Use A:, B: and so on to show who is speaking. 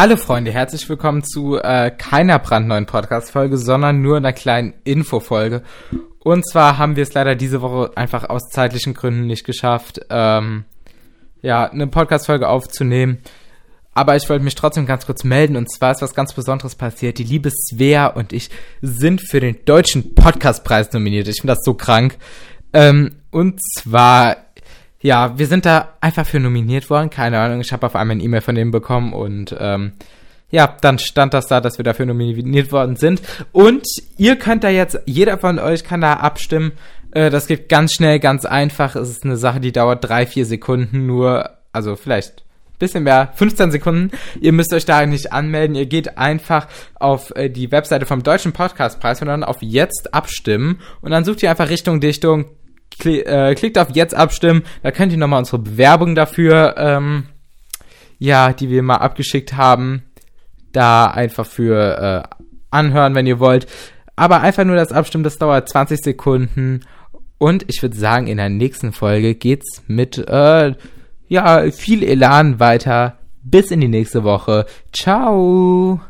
A: Hallo Freunde, herzlich willkommen zu äh, keiner brandneuen Podcast-Folge, sondern nur einer kleinen Info-Folge. Und zwar haben wir es leider diese Woche einfach aus zeitlichen Gründen nicht geschafft, ähm, ja, eine Podcast-Folge aufzunehmen. Aber ich wollte mich trotzdem ganz kurz melden. Und zwar ist was ganz Besonderes passiert. Die liebe Svea und ich sind für den Deutschen Podcastpreis nominiert. Ich finde das so krank. Ähm, und zwar ja, wir sind da einfach für nominiert worden. Keine Ahnung, ich habe auf einmal eine E-Mail von denen bekommen und ähm, ja, dann stand das da, dass wir dafür nominiert worden sind. Und ihr könnt da jetzt, jeder von euch kann da abstimmen. Äh, das geht ganz schnell, ganz einfach. Es ist eine Sache, die dauert drei, vier Sekunden nur, also vielleicht bisschen mehr, 15 Sekunden. Ihr müsst euch da nicht anmelden. Ihr geht einfach auf äh, die Webseite vom Deutschen Podcastpreis und dann auf Jetzt abstimmen. Und dann sucht ihr einfach Richtung Dichtung Kli äh, klickt auf Jetzt abstimmen. Da könnt ihr nochmal unsere Bewerbung dafür, ähm, ja, die wir mal abgeschickt haben, da einfach für äh, anhören, wenn ihr wollt. Aber einfach nur das Abstimmen, das dauert 20 Sekunden. Und ich würde sagen, in der nächsten Folge geht's mit äh, ja viel Elan weiter. Bis in die nächste Woche. Ciao.